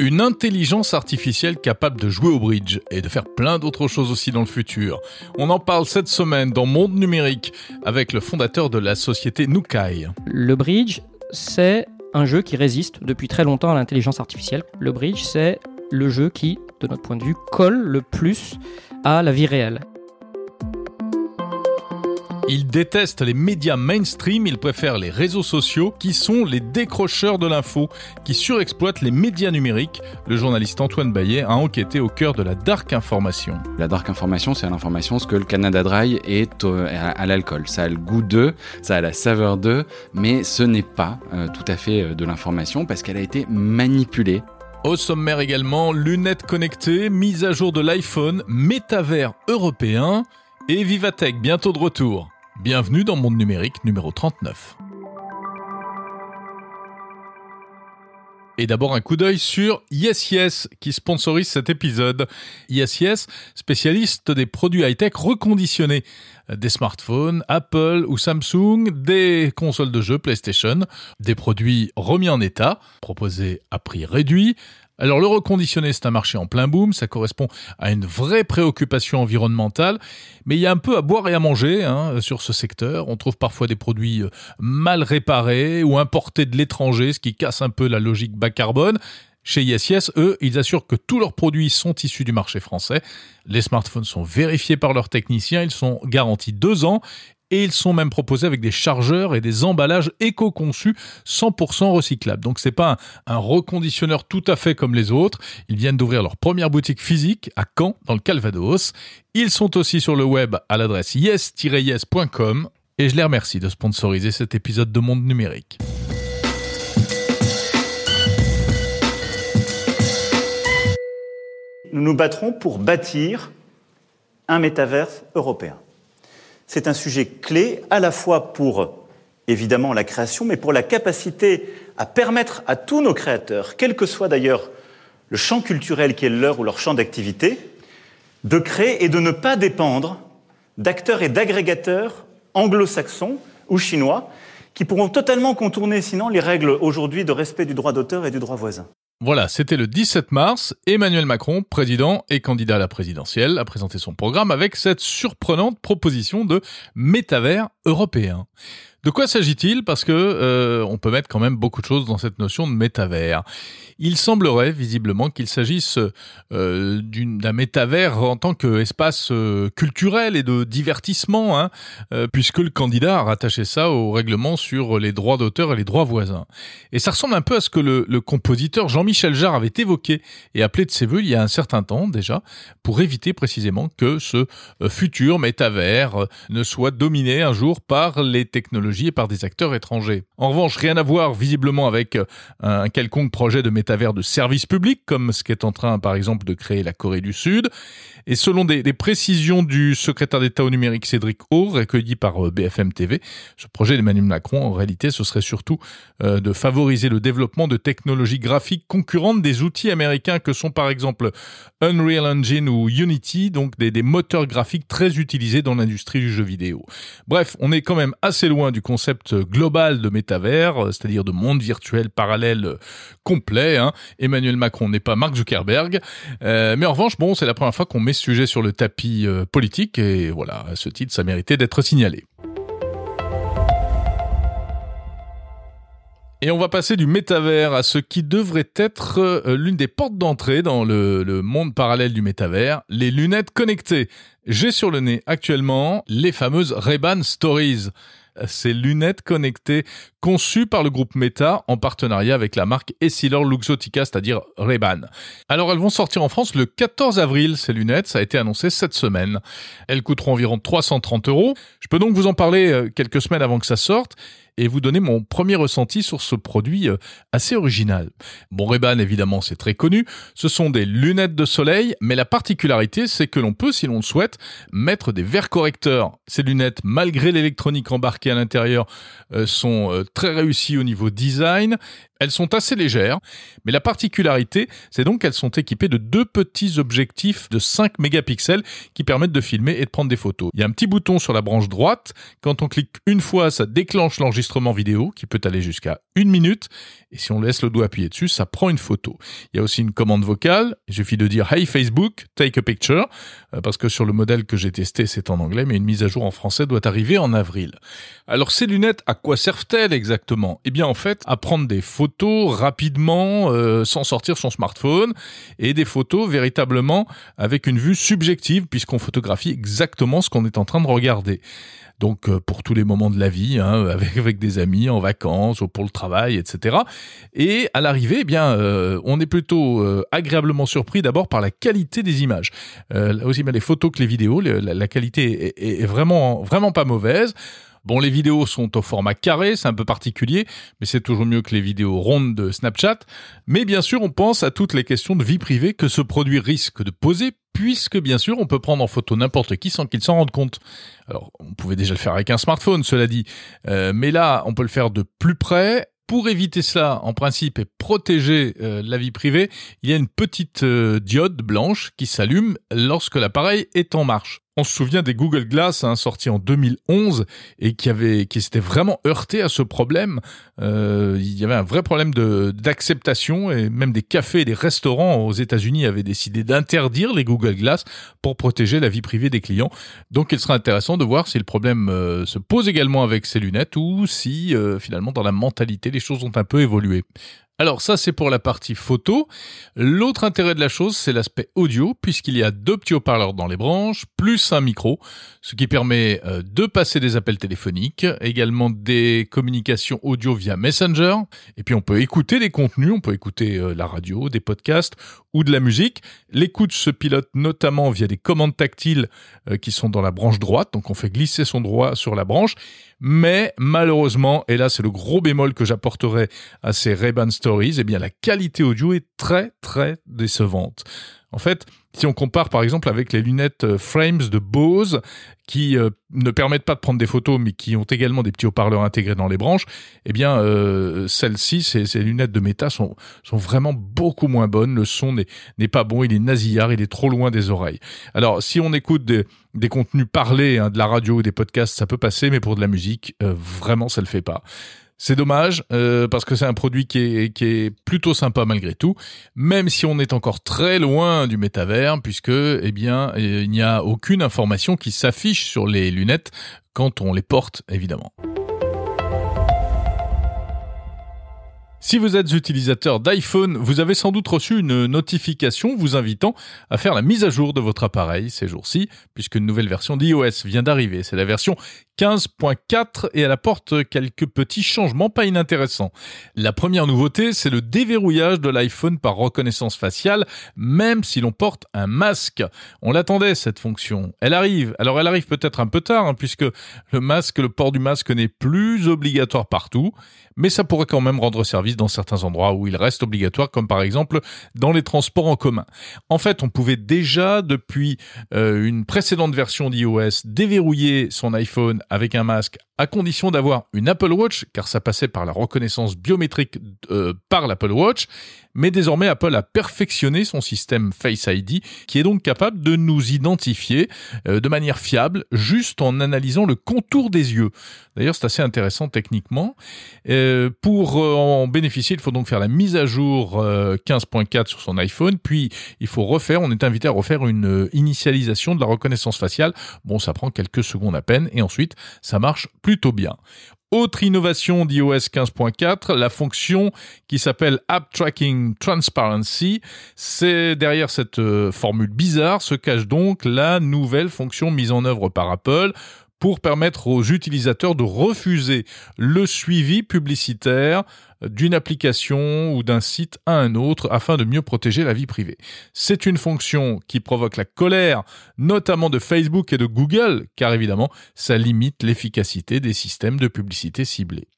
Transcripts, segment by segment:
Une intelligence artificielle capable de jouer au bridge et de faire plein d'autres choses aussi dans le futur. On en parle cette semaine dans Monde Numérique avec le fondateur de la société Nukai. Le bridge, c'est un jeu qui résiste depuis très longtemps à l'intelligence artificielle. Le bridge, c'est le jeu qui, de notre point de vue, colle le plus à la vie réelle. Il déteste les médias mainstream, il préfère les réseaux sociaux qui sont les décrocheurs de l'info, qui surexploitent les médias numériques. Le journaliste Antoine Baillet a enquêté au cœur de la dark information. La dark information, c'est l'information ce que le Canada Dry est à l'alcool. Ça a le goût d'eux, ça a la saveur d'eux, mais ce n'est pas euh, tout à fait euh, de l'information parce qu'elle a été manipulée au sommaire également, lunettes connectées, mise à jour de l'iPhone, métavers européen et Vivatech bientôt de retour. Bienvenue dans Monde Numérique numéro 39. Et d'abord un coup d'œil sur Yes Yes qui sponsorise cet épisode. Yes Yes, spécialiste des produits high-tech reconditionnés, des smartphones, Apple ou Samsung, des consoles de jeux PlayStation, des produits remis en état, proposés à prix réduit, alors le reconditionné, c'est un marché en plein boom, ça correspond à une vraie préoccupation environnementale, mais il y a un peu à boire et à manger hein, sur ce secteur. On trouve parfois des produits euh, mal réparés ou importés de l'étranger, ce qui casse un peu la logique bas carbone. Chez YesYes, eux, ils assurent que tous leurs produits sont issus du marché français. Les smartphones sont vérifiés par leurs techniciens, ils sont garantis deux ans et ils sont même proposés avec des chargeurs et des emballages éco-conçus 100% recyclables. Donc c'est pas un, reconditionneur tout à fait comme les autres. Ils viennent d'ouvrir leur première boutique physique à Caen dans le Calvados. Ils sont aussi sur le web à l'adresse yes-yes.com et je les remercie de sponsoriser cet épisode de Monde Numérique. Nous nous battrons pour bâtir un métaverse européen. C'est un sujet clé à la fois pour, évidemment, la création, mais pour la capacité à permettre à tous nos créateurs, quel que soit d'ailleurs le champ culturel qui est leur ou leur champ d'activité, de créer et de ne pas dépendre d'acteurs et d'agrégateurs anglo-saxons ou chinois qui pourront totalement contourner sinon les règles aujourd'hui de respect du droit d'auteur et du droit voisin. Voilà, c'était le 17 mars. Emmanuel Macron, président et candidat à la présidentielle, a présenté son programme avec cette surprenante proposition de métavers européen. De quoi s'agit-il? Parce que euh, on peut mettre quand même beaucoup de choses dans cette notion de métavers. Il semblerait visiblement qu'il s'agisse euh, d'un métavers en tant qu'espace euh, culturel et de divertissement, hein, euh, puisque le candidat a rattaché ça au règlement sur les droits d'auteur et les droits voisins. Et ça ressemble un peu à ce que le, le compositeur Jean-Michel Jarre avait évoqué et appelé de ses voeux il y a un certain temps déjà, pour éviter précisément que ce futur métavers ne soit dominé un jour par les technologies par des acteurs étrangers. En revanche, rien à voir visiblement avec euh, un quelconque projet de métavers de service public, comme ce qu'est en train par exemple de créer la Corée du Sud. Et selon des, précisions du secrétaire d'État au numérique Cédric O, recueilli par euh, BFM TV, ce projet d'Emmanuel Macron, en réalité, ce serait surtout euh, de favoriser le développement de technologies graphiques concurrentes des outils américains que sont par exemple Unreal Engine ou Unity, donc des, des moteurs graphiques très utilisés dans l'industrie du jeu vidéo. Bref, on est quand même assez loin du concept global de métavers, c'est-à-dire de monde virtuel parallèle complet. Hein. Emmanuel Macron n'est pas Mark Zuckerberg, euh, mais en revanche, bon, c'est la première fois qu'on met sujet sur le tapis euh, politique et voilà, à ce titre, ça méritait d'être signalé. Et on va passer du métavers à ce qui devrait être euh, l'une des portes d'entrée dans le, le, monde parallèle du métavers, les lunettes connectées. J'ai sur le nez actuellement les fameuses Ray-Ban Stories ces lunettes connectées conçues par le groupe Meta en partenariat avec la marque Essilor Luxottica, c'est-à-dire Ray-Ban. Alors elles vont sortir en France le 14 avril, ces lunettes, ça a été annoncé cette semaine. Elles coûteront environ 330 euros. Je peux donc vous en parler euh, quelques semaines avant que ça sorte et vous donner mon premier ressenti sur ce produit euh, assez original. Bon, Ray-Ban, évidemment, c'est très connu. Ce sont des lunettes de soleil, mais la particularité, c'est que l'on peut, si l'on le souhaite, mettre des verres correcteurs. Ces lunettes, malgré l'électronique embarquée à l'intérieur, euh, sont euh, très réussies au niveau design Elles sont assez légères, mais la particularité, c'est donc qu'elles sont équipées de deux petits objectifs de 5 mégapixels qui permettent de filmer et de prendre des photos. Il y a un petit bouton sur la branche droite. Quand on clique une fois, ça déclenche l'enregistrement vidéo qui peut aller jusqu'à une minute. Et si on laisse le doigt appuyé dessus, ça prend une photo. Il y a aussi une commande vocale. Il suffit de dire Hey Facebook, take a picture. Euh, parce que sur le modèle que j'ai testé, c'est en anglais, mais une mise à jour en français doit arriver en avril. Alors ces lunettes, à quoi servent-elles exactement? Eh bien en fait, à prendre des photos rapidement euh, sans sortir son smartphone et des photos véritablement avec une vue subjective puisqu'on photographie exactement ce qu'on est en train de regarder. Donc euh, pour tous les moments de la vie, hein, avec, avec des amis, en vacances, ou pour le travail, etc. Et à l'arrivée, eh bien, euh, on est plutôt agréablement surpris d'abord par la qualité des images. aussi bien les photos que les vidéos, la, qualité est vraiment vraiment pas mauvaise. Bon, les vidéos sont au format carré, c'est un peu particulier, mais c'est toujours mieux que les vidéos rondes de Snapchat. Mais bien sûr, on pense à toutes les questions de vie privée que ce produit risque de poser, puisque bien sûr, on peut prendre en photo n'importe qui sans qu'il s'en rende compte. Alors, on pouvait déjà le faire avec un smartphone, cela dit, euh, mais là, on peut le faire de plus près pour éviter cela, en principe, et protéger euh, la vie privée, il y a une petite euh, diode blanche qui s'allume lorsque l'appareil est en marche. On se souvient des Google Glass hein, sortis en 2011 et qui avait qui s'était vraiment heurté à ce problème. Euh, il y avait un vrai problème de d'acceptation et même des cafés et des restaurants aux États-Unis avaient décidé d'interdire les Google Glass pour protéger la vie privée des clients. Donc il sera intéressant de voir si le problème euh, se pose également avec ces lunettes ou si euh, finalement dans la mentalité les choses ont un peu évolué. Alors ça c'est pour la partie photo. L'autre intérêt de la chose c'est l'aspect audio puisqu'il y a deux petits haut-parleurs dans les branches plus un micro, ce qui permet euh, de passer des appels téléphoniques, également des communications audio via Messenger et puis on peut écouter des contenus, on peut écouter euh, la radio, des podcasts ou de la musique. L'écoute se pilote notamment via des commandes tactiles euh, qui sont dans la branche droite, donc on fait glisser son doigt sur la branche mais malheureusement, et là c'est le gros bémol que j'apporterai à ces Ray-Ban Stories, eh bien la qualité audio est très très décevante. En fait, si on compare par exemple avec les lunettes euh, Frames de Bose, qui euh, ne permettent pas de prendre des photos, mais qui ont également des petits haut-parleurs intégrés dans les branches, eh bien euh, celles-ci, ces, lunettes de Meta sont, vraiment beaucoup moins bonnes. Le son n'est pas bon, il est nasillard, il est trop loin des oreilles. Alors si on écoute des, contenus parlés, hein, de la radio ou des podcasts, ça peut passer, mais pour de la musique, vraiment ça le fait pas. C'est dommage euh, parce que c'est un produit qui est, plutôt sympa malgré tout, même si on est encore très loin du métavers, puisque eh bien il n'y a aucune information qui s'affiche sur les lunettes quand on les porte évidemment. Si vous êtes utilisateur d'iPhone, vous avez sans doute reçu une notification vous invitant à faire la mise à jour de votre appareil ces jours-ci, puisqu'une nouvelle version d'iOS vient d'arriver. C'est la version 15.4 et elle apporte quelques petits changements pas inintéressants. La première nouveauté, c'est le déverrouillage de l'iPhone par reconnaissance faciale, même si l'on porte un masque. On l'attendait cette fonction. Elle arrive. Alors elle arrive peut-être un peu tard, hein, puisque le masque, le port du masque n'est plus obligatoire partout, mais ça pourrait quand même rendre service dans certains endroits où il reste obligatoire, comme par exemple dans les transports en commun. En fait, on pouvait déjà, depuis euh, une précédente version d'iOS, déverrouiller son iPhone avec un masque à condition d'avoir une Apple Watch, car ça passait par la reconnaissance biométrique euh, par l'Apple Watch, mais désormais Apple a perfectionné son système Face ID, qui est donc capable de nous identifier euh, de manière fiable, juste en analysant le contour des yeux. D'ailleurs, c'est assez intéressant techniquement. Pour en bénéficier, il faut donc faire la mise à jour 15.4 sur son iPhone, puis il faut refaire, on est invité à refaire une initialisation de la reconnaissance faciale. Bon, ça prend quelques secondes à peine, et ensuite, ça marche plutôt bien. Autre innovation d'iOS 15.4, la fonction qui s'appelle App Tracking Transparency. C'est derrière cette euh, formule bizarre se cache donc la nouvelle fonction mise en œuvre par Apple pour permettre aux utilisateurs de refuser le suivi publicitaire d'une application ou d'un site à un autre afin de mieux protéger la vie privée. C'est une fonction qui provoque la colère notamment de Facebook et de Google car évidemment ça limite l'efficacité des systèmes de publicité ciblés.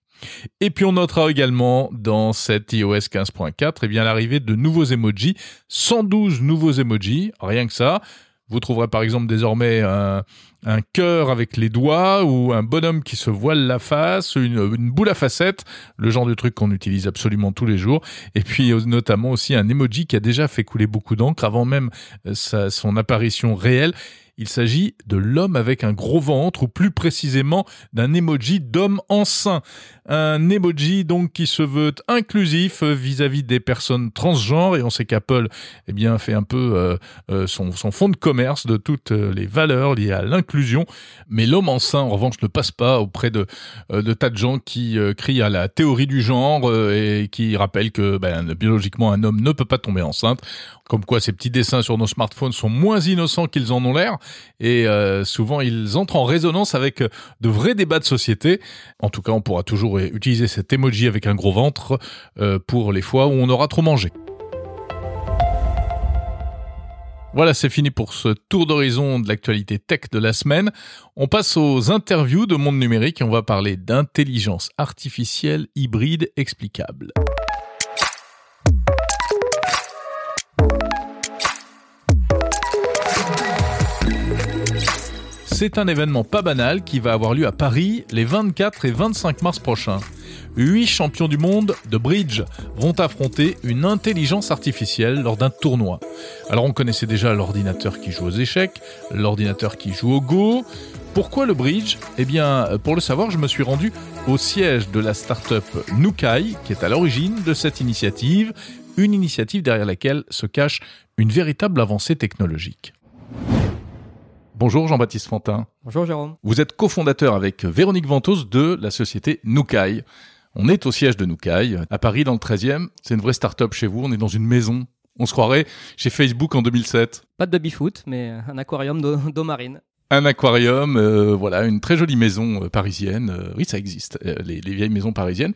Et puis on notera également dans cette iOS 15.4 eh l'arrivée de nouveaux emojis, 112 nouveaux emojis, rien que ça. Vous trouverez par exemple désormais un, cœur avec les doigts ou un bonhomme qui se voile la face, une, boule à facettes, le genre de truc qu'on utilise absolument tous les jours. Et puis euh, notamment aussi un emoji qui a déjà fait couler beaucoup d'encre avant même euh, son apparition réelle. Il s'agit de l'homme avec un gros ventre, ou plus précisément d'un emoji d'homme enceint. Un emoji donc qui se veut inclusif vis-à-vis des personnes transgenres, et on sait qu'Apple eh fait un peu euh, euh, son, fond de commerce de toutes les valeurs liées à l'inclusion. Mais l'homme enceint, en revanche, ne passe pas auprès de, euh, de tas de gens qui crient à la théorie du genre et qui rappellent que ben, biologiquement un homme ne peut pas tomber enceinte. Comme quoi ces petits dessins sur nos smartphones sont moins innocents qu'ils en ont l'air et euh, souvent ils entrent en résonance avec de vrais débats de société. En tout cas, on pourra toujours utiliser cet emoji avec un gros ventre euh, pour les fois où on aura trop mangé. Voilà, c'est fini pour ce tour d'horizon de l'actualité tech de la semaine. On passe aux interviews de Monde Numérique et on va parler d'intelligence artificielle hybride explicable. C'est un événement pas banal qui va avoir lieu à Paris les 24 et 25 mars prochains. Huit champions du monde de bridge vont affronter une intelligence artificielle lors d'un tournoi. Alors on connaissait déjà l'ordinateur qui joue aux échecs, l'ordinateur qui joue au Go. Pourquoi le bridge? Eh bien, pour le savoir, je me suis rendu au siège de la start-up Nukai, qui est à l'origine de cette initiative, une initiative derrière laquelle se cache une véritable avancée technologique. Bonjour Jean-Baptiste Fantin. Bonjour Jérôme. Vous êtes cofondateur avec Véronique Ventos de la société Nukai. On est au siège de Nukai, à Paris dans le 13e. C'est une vraie start-up chez vous, on est dans une maison. On se croirait chez Facebook en 2007. Pas de baby-foot, mais un aquarium d'eau marine. Un aquarium, euh, voilà, une très jolie maison euh, parisienne. Euh, oui, ça existe, les, les vieilles maisons parisiennes,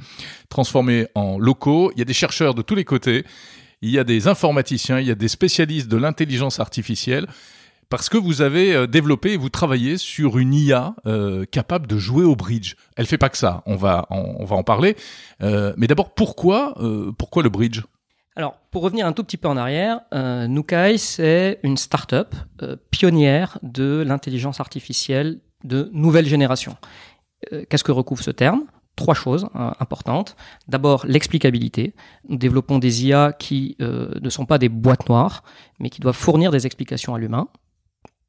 transformées en locaux. Il y a des chercheurs de tous les côtés. Il y a des informaticiens, il y a des spécialistes de l'intelligence artificielle parce que vous avez euh, développé et vous travaillez sur une IA euh, capable de jouer au bridge. Elle fait pas que ça, on va en, on va en parler. Euh, mais d'abord, pourquoi, euh, pourquoi le bridge? Alors, pour revenir un tout petit peu en arrière, euh, Nukai, c'est une start-up euh, pionnière de l'intelligence artificielle de nouvelle génération. Qu'est-ce que recouvre ce terme? Trois choses euh, importantes. D'abord, l'explicabilité. Nous développons des IA qui euh, ne sont pas des boîtes noires, mais qui doivent fournir des explications à l'humain.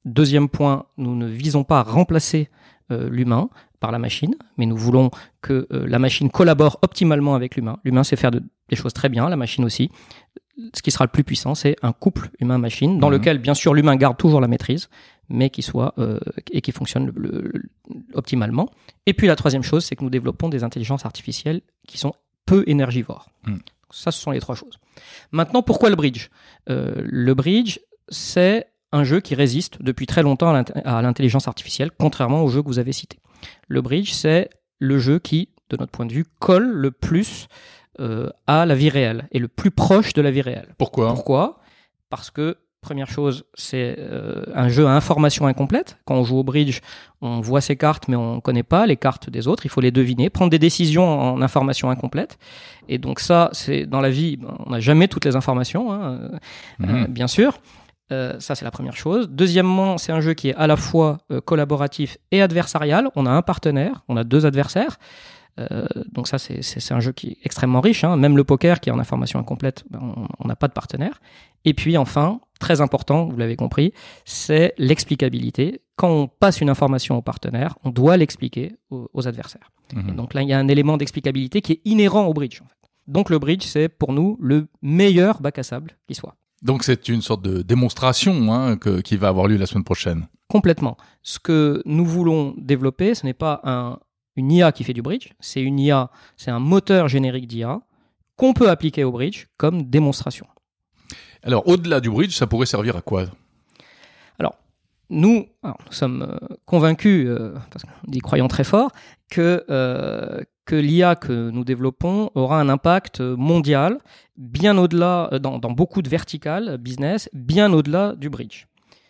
Deuxième point, nous ne visons pas à remplacer euh, l'humain par la machine, mais nous voulons que euh, la machine collabore optimalement avec l'humain. L'humain sait faire de- des choses très bien, la machine aussi. Ce qui sera le plus puissant, c'est un couple humain-machine, dans Mhm. lequel, bien sûr, l'humain garde toujours la maîtrise, mais qui soit euh, et qui fonctionne le- le- le- optimalement. Et puis la troisième chose, c'est que nous développons des intelligences artificielles qui sont peu énergivores. Mhm. Ça, ce sont les trois choses. Maintenant, pourquoi le bridge? Le bridge, c'est un jeu qui résiste depuis très longtemps à l'int- à l'intelligence artificielle, contrairement au jeu que vous avez cité. Le bridge, c'est le jeu qui, de notre point de vue, colle le plus euh, à la vie réelle et le plus proche de la vie réelle. Pourquoi? Pourquoi? Parce que, première chose, c'est euh, un jeu à information incomplète. Quand on joue au bridge, on voit ses cartes, mais on ne connaît pas les cartes des autres. Il faut les deviner, prendre des décisions en information incomplète. Et donc ça, c'est dans la vie, ben, on n'a jamais toutes les informations, hein, euh, Mhm. euh, bien sûr. Euh, ça, c'est la première chose. Deuxièmement, c'est un jeu qui est à la fois euh, collaboratif et adversarial. On a un partenaire, on a deux adversaires. Euh, donc ça, c'est- un jeu qui est extrêmement riche. hein. Même le poker, qui est en information incomplète, ben, on- n'a pas de partenaire. Et puis enfin, très important, vous l'avez compris, c'est l'explicabilité. Quand on passe une information au partenaire, on doit l'expliquer aux, aux adversaires. Mhm. Et donc là, il y a un élément d'explicabilité qui est inhérent au bridge. en fait. Donc le bridge, c'est pour nous le meilleur bac à sable qui soit. Donc c'est une sorte de démonstration hein, que- qui va avoir lieu la semaine prochaine. Complètement. Ce que nous voulons développer, ce n'est pas un, une IA qui fait du bridge, c'est une IA, c'est un moteur générique d'IA qu'on peut appliquer au bridge comme démonstration. Alors au-delà du bridge, ça pourrait servir à quoi? Nous, alors, nous sommes euh, convaincus, euh, parce qu'on y croyons très fort, que, euh, l'IA que nous développons aura un impact mondial, bien au-delà, euh, dans, dans beaucoup de verticales business, bien au-delà du bridge.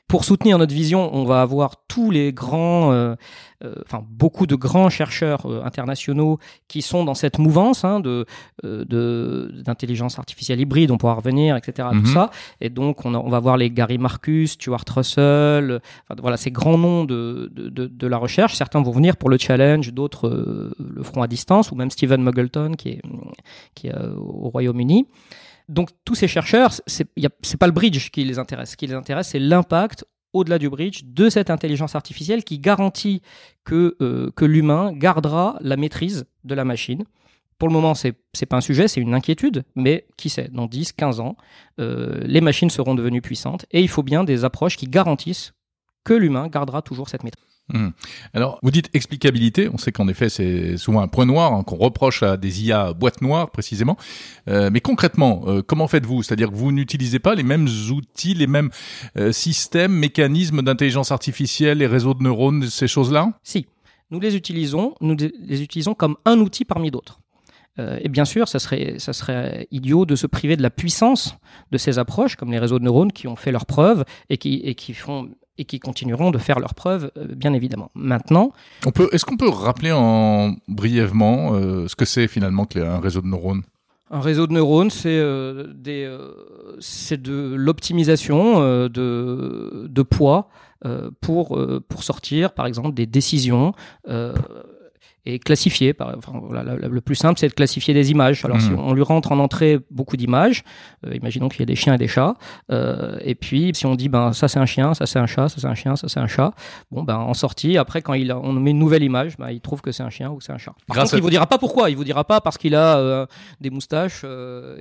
Pour soutenir notre vision, on va avoir tous les grands, euh, euh, enfin beaucoup de grands chercheurs euh, internationaux qui sont dans cette mouvance hein, de d'intelligence artificielle hybride. On pourra revenir, etc. Tout Mhm. ça. Et donc on, a- on va voir les Gary Marcus, Stuart Russell, enfin, voilà ces grands noms de, de, de, de la recherche. Certains vont venir pour le challenge, d'autres le feront à distance, ou même Stephen Muggleton qui est qui est au Royaume-Uni. Donc tous ces chercheurs, c'est pas le bridge qui les intéresse. Ce qui les intéresse, c'est l'impact au-delà du bridge de cette intelligence artificielle qui garantit que, euh, l'humain gardera la maîtrise de la machine. Pour le moment, c'est c'est pas un sujet, c'est une inquiétude, mais qui sait, dans 10, 15 ans, euh, les machines seront devenues puissantes et il faut bien des approches qui garantissent que l'humain gardera toujours cette maîtrise. Alors, vous dites explicabilité. On sait qu'en effet, c'est souvent un point noir hein, qu'on reproche à des IA boîtes noires, précisément. Euh, mais concrètement, euh, comment faites-vous? C'est-à-dire que vous n'utilisez pas les mêmes outils, les mêmes euh, systèmes, mécanismes d'intelligence artificielle, les réseaux de neurones, ces choses-là? Si, nous les utilisons, nous les utilisons comme un outil parmi d'autres. Euh, et bien sûr, ça serait, ça serait idiot de se priver de la puissance de ces approches, comme les réseaux de neurones qui ont fait leurs preuves et qui, et qui font et qui continueront de faire leurs preuves, euh, bien évidemment. Maintenant, On peut, est-ce qu'on peut rappeler en brièvement euh, ce que c'est finalement qu'un réseau de neurones? Un réseau de neurones, c'est euh, euh, de l'optimisation euh, de, de poids pour, pour sortir, par exemple, des décisions et classifier. Par, enfin, voilà, la- la- le plus simple, c'est de classifier des images. Alors, si Mhm. on lui rentre en entrée beaucoup d'images, euh, imaginons qu'il y a des chiens et des chats, euh, et puis si on dit, ben ça c'est un chien, ça c'est un chat, ça c'est un chien, ça c'est un chat, bon ben en sortie, après quand il a- on met une nouvelle image, ben, il trouve que c'est un chien ou c'est un chat. Par Grâce contre, à- il vous dira pas pourquoi, il vous dira pas parce qu'il a euh, des moustaches,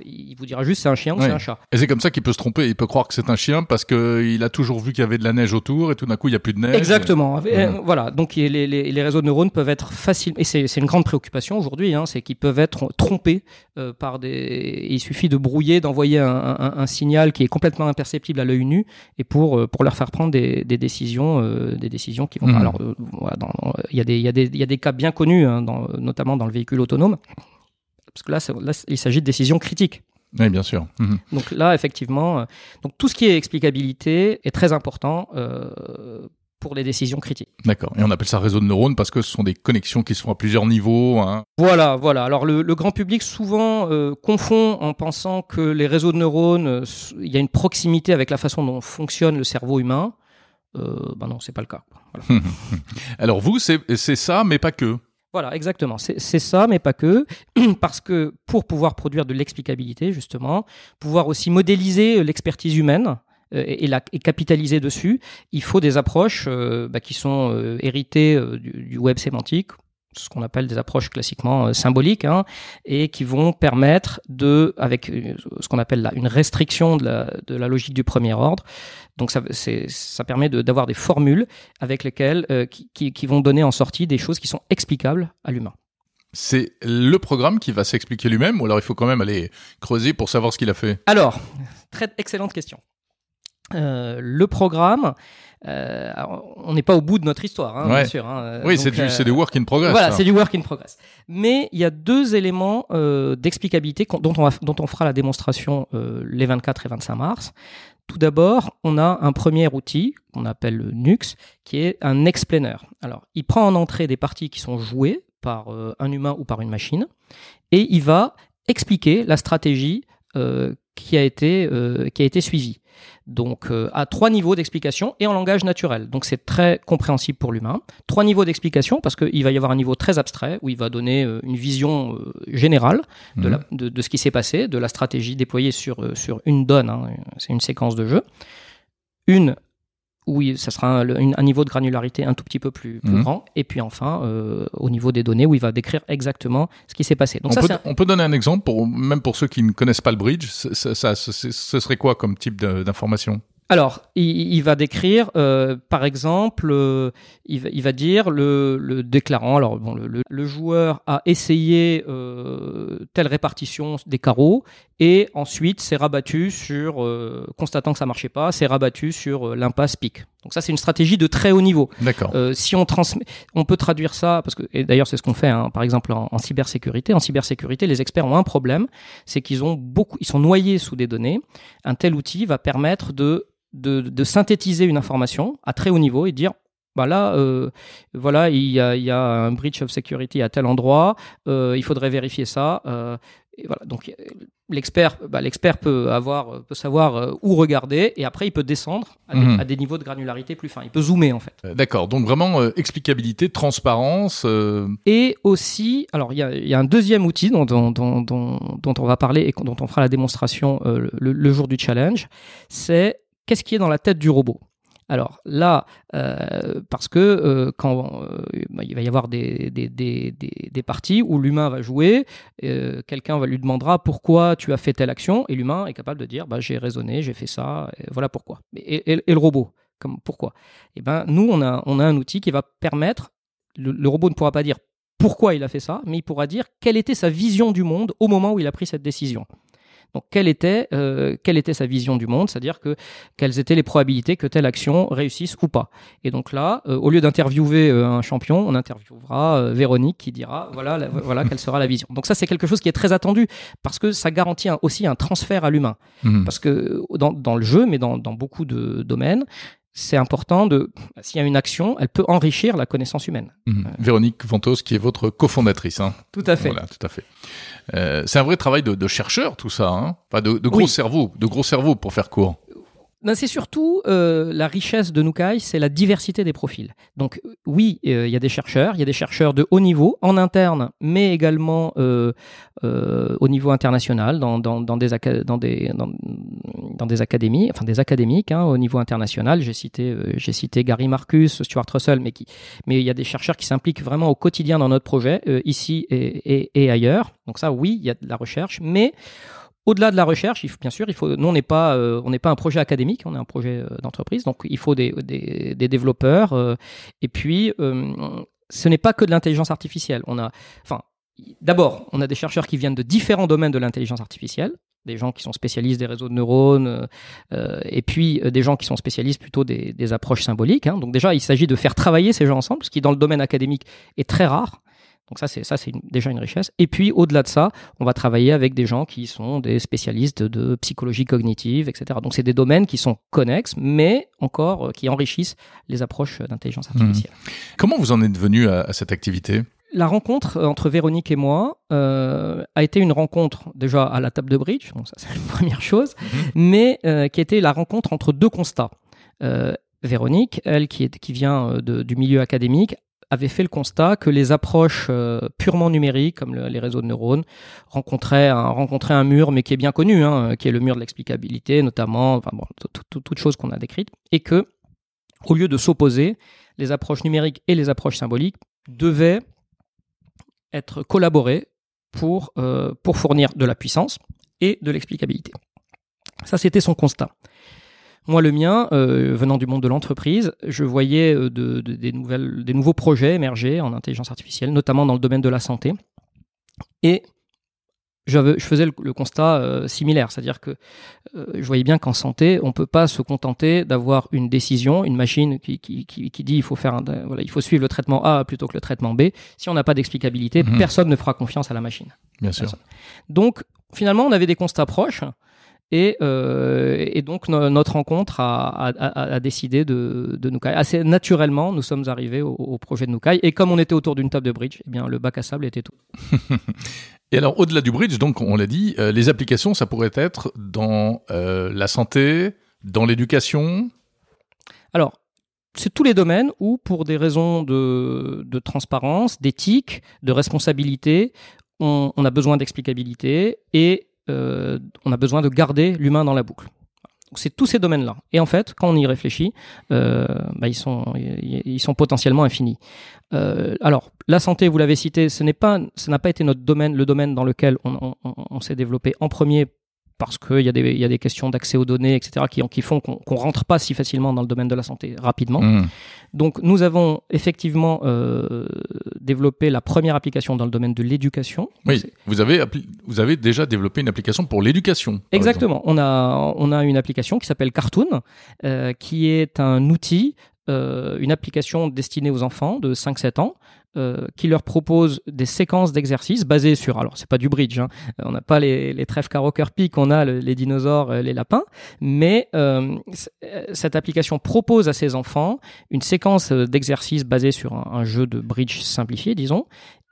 il vous dira juste c'est un chien ou c'est un chat. Et c'est comme ça qu'il peut se tromper. Il peut croire que c'est un chien parce qu'il a toujours vu qu'il y avait de la neige autour et tout d'un coup il y a plus de neige. Exactement. Mhm. Voilà. Donc les, les, les réseaux de neurones peuvent être et c'est une grande préoccupation aujourd'hui, hein, c'est qu'ils peuvent être trompés euh, par des. Il suffit de brouiller, d'envoyer un, un- un signal qui est complètement imperceptible à l'œil nu, et pour euh, pour leur faire prendre des, des décisions, euh, des décisions qui vont. Mhm. Alors, voilà, il y a des il y a des il y a des cas bien connus, hein, dans, notamment dans le véhicule autonome, parce que là, là il s'agit de décisions critiques. Oui, bien sûr. Mhm. Donc là, effectivement, euh, donc tout ce qui est explicabilité est très important euh, pour les décisions critiques. D'accord. Et on appelle ça réseau de neurones parce que ce sont des connexions qui se font à plusieurs niveaux. Hein. Voilà, voilà. Alors le, le grand public souvent euh, confond en pensant que les réseaux de neurones, euh, il y a une proximité avec la façon dont fonctionne le cerveau humain. Euh, ben non, c'est pas le cas. Voilà. Alors vous, c'est ça, mais pas que. Voilà, exactement. C'est ça, mais pas que. Parce que pour pouvoir produire de l'explicabilité, justement, pouvoir aussi modéliser l'expertise humaine et, et la, et capitaliser dessus, il faut des approches euh, bah, qui sont euh, héritées euh, du, du web sémantique, ce qu'on appelle des approches classiquement euh, symboliques, hein, et qui vont permettre de, avec euh, ce qu'on appelle là, une restriction de la, de la logique du premier ordre, donc ça, permet de- d'avoir des formules avec lesquelles euh, qui, qui, qui vont donner en sortie des choses qui sont explicables à l'humain. C'est le programme qui va s'expliquer lui-même ou alors il faut quand même aller creuser pour savoir ce qu'il a fait? Alors, très excellente question. Euh, le programme, euh, alors, on n'est pas au bout de notre histoire, hein, Ouais. bien sûr. hein, Oui, c'est du, euh, du work in progress. Voilà, c'est du work in progress. Mais il y a deux éléments euh, d'explicabilité dont, on va- dont on fera la démonstration les 24 et 25 mars. Tout d'abord, on a un premier outil qu'on appelle le NUX, qui est un explainer. Alors, il prend en entrée des parties qui sont jouées par un humain ou par une machine, et il va expliquer la stratégie qui a été euh, qui a été suivie. Donc euh, à trois niveaux d'explication et en langage naturel. Donc c'est très compréhensible pour l'humain. Trois niveaux d'explication parce qu'il va y avoir un niveau très abstrait où il va donner euh, une vision euh, générale de, Mhm. la- de, de ce qui s'est passé, de la stratégie déployée sur, sur une donne, hein, c'est une séquence de jeu. Une où il- ça sera un, niveau de granularité un tout petit peu plus, plus Mhm. grand. Et puis enfin, euh, au niveau des données, où il va décrire exactement ce qui s'est passé. Donc on, ça, peut, c'est un- on peut donner un exemple, pour, même pour ceux qui ne connaissent pas le bridge, ça, ça- ça- ce serait quoi comme type d'information? Alors, il, il va décrire, euh, par exemple, euh, il, va, il va dire le, le déclarant. Alors, bon, le, le- le joueur a essayé euh, telle répartition des carreaux et ensuite s'est rabattu sur, euh, constatant que ça marchait pas, s'est rabattu sur euh, l'impasse pique. Donc ça, c'est une stratégie de très haut niveau. D'accord. Euh, si on transmet, on peut traduire ça parce que et d'ailleurs c'est ce qu'on fait, hein, par exemple en, en cybersécurité. En cybersécurité, les experts ont un problème, c'est qu'ils ont beaucoup, ils sont noyés sous des données. Un tel outil va permettre de de, de synthétiser une information à très haut niveau et dire bah là, euh, voilà, il y, a, il y, a, un breach of security à tel endroit, euh, il faudrait vérifier ça. Euh, et voilà, donc l'expert, bah, l'expert peut avoir, peut savoir où regarder, et après il peut descendre à, des, Mhm. à des niveaux de granularité plus fins. Il peut zoomer en fait. D'accord. Donc vraiment explicabilité, transparence. Et aussi, alors il y a, il y a un deuxième outil dont, dont, dont, dont, on va parler et dont on fera la démonstration le, le jour du challenge, c'est qu'est-ce qui est dans la tête du robot? Alors là, euh, parce que euh, quand euh, bah, il va y avoir des, des, des, parties où l'humain va jouer, quelqu'un va lui demandera pourquoi tu as fait telle action, et l'humain est capable de dire bah, j'ai raisonné, j'ai fait ça, et voilà pourquoi. Et, et- et le robot, comme pourquoi? Eh ben nous on a un outil qui va permettre le robot ne pourra pas dire pourquoi il a fait ça, mais il pourra dire quelle était sa vision du monde au moment où il a pris cette décision. Donc, quelle était, euh, quelle était sa vision du monde, c'est-à-dire que quelles étaient les probabilités que telle action réussisse ou pas. Et donc là, euh, au lieu d'interviewer euh, un champion, on interviewera euh, Véronique qui dira voilà, la- voilà quelle sera la vision. Donc ça, c'est quelque chose qui est très attendu parce que ça garantit un- aussi un transfert à l'humain. mhm. Parce que dans, dans le jeu, mais dans, dans beaucoup de domaines, c'est important de, s'il y a une action, elle peut enrichir la connaissance humaine. Mhm. Véronique Ventos, qui est votre cofondatrice. Hein. Tout à fait. Voilà, tout à fait. Euh, c'est un vrai travail de, de chercheur, tout ça. Hein. Enfin, de, de gros Oui. cerveaux, de gros cerveaux pour faire court. Ben, c'est surtout euh, la richesse de Nukai, c'est la diversité des profils. Donc euh, oui, euh, il y a des chercheurs, il y a des chercheurs de haut niveau en interne, mais également euh, euh, au niveau international, dans, dans, dans, des, dans, des, dans, des académies, enfin des académiques hein, au niveau international. J'ai cité, j'ai cité Gary Marcus, Stuart Russell, mais qui, mais il y a des chercheurs qui s'impliquent vraiment au quotidien dans notre projet, ici et, et, et ailleurs. Donc ça, oui, il y a de la recherche, mais au-delà de la recherche, bien sûr, il faut, nous on n'est pas, euh, pas un projet académique, on est un projet euh, d'entreprise, donc il faut des, des, développeurs. euh, et puis, ce n'est pas que de l'intelligence artificielle. On a, enfin, d'abord, on a des chercheurs qui viennent de différents domaines de l'intelligence artificielle, des gens qui sont spécialistes des réseaux de neurones, et puis des gens qui sont spécialistes plutôt des, des approches symboliques. hein. Donc déjà, il s'agit de faire travailler ces gens ensemble, ce qui dans le domaine académique est très rare. Donc ça, c'est ça, c'est une- déjà une richesse. Et puis au-delà de ça, on va travailler avec des gens qui sont des spécialistes de psychologie cognitive, etc. Donc c'est des domaines qui sont connexes, mais encore euh, qui enrichissent les approches d'intelligence artificielle. Comment vous en êtes venu à, à cette activité? La rencontre euh, entre Véronique et moi euh, a été une rencontre déjà à la table de bridge, bon, ça c'est la première chose, mais euh, qui était la rencontre entre deux constats. Véronique, elle qui, est, qui vient de- du milieu académique, avait fait le constat que les approches euh, purement numériques, comme le- les réseaux de neurones, rencontraient un, mur, mais qui est bien connu, hein, qui est le mur de l'explicabilité, notamment, enfin bon, qu'on a décrites, et que, au lieu de s'opposer, les approches numériques et les approches symboliques devaient être collaborées pour, euh, pour fournir de la puissance et de l'explicabilité. Ça, c'était son constat. Moi, le mien, euh, venant du monde de l'entreprise, je voyais euh, de- de- des, nouvelles, des nouveaux projets émerger en intelligence artificielle, notamment dans le domaine de la santé. Et je faisais le, le constat euh, similaire, c'est-à-dire que euh, je voyais bien qu'en santé, on peut pas se contenter d'avoir une décision, une machine qui, qui, qui, qui dit il faut faire un, voilà, il faut suivre le traitement A plutôt que le traitement B. Si on n'a pas d'explicabilité, Mhm. personne ne fera confiance à la machine. Bien sûr. Donc, finalement, on avait des constats proches. Et, euh, et donc, no- notre rencontre a, a- a- a décidé de, de Nukai. Assez naturellement, nous sommes arrivés au, au projet de Nukai. Et comme on était autour d'une table de bridge, eh bien, le bac à sable était tout. Et alors, au-delà du bridge, donc, on l'a dit, euh, les applications, ça pourrait être dans euh, la santé, dans l'éducation? Alors, c'est tous les domaines où, pour des raisons de, de transparence, d'éthique, de responsabilité, on, on a besoin d'explicabilité et euh, on a besoin de garder l'humain dans la boucle. C'est tous ces domaines-là. Et en fait, quand on y réfléchit, euh, bah, ils, sont, potentiellement infinis. Euh, alors, la santé, vous l'avez cité, ce n'est pas, n'a pas été notre domaine, le domaine dans lequel on s'est développé en premier parce qu'il y, a des- il y a des questions d'accès aux données, etc., qui, qui font qu'on ne rentre pas si facilement dans le domaine de la santé rapidement. Mmh. Donc, nous avons effectivement euh, développé la première application dans le domaine de l'éducation. Oui, vous avez, appli- vous avez déjà développé une application pour l'éducation. Exactement. On a, on a une application qui s'appelle Cartoon, euh, qui est un outil, euh, une application destinée aux enfants de 5-7 ans, euh, qui leur propose des séquences d'exercices basées sur, alors c'est pas du bridge, hein, on n'a pas les, les trèfles caro qu'on a les dinosaures, les lapins, mais cette application propose à ces enfants une séquence d'exercices basée sur un, un jeu de bridge simplifié, disons,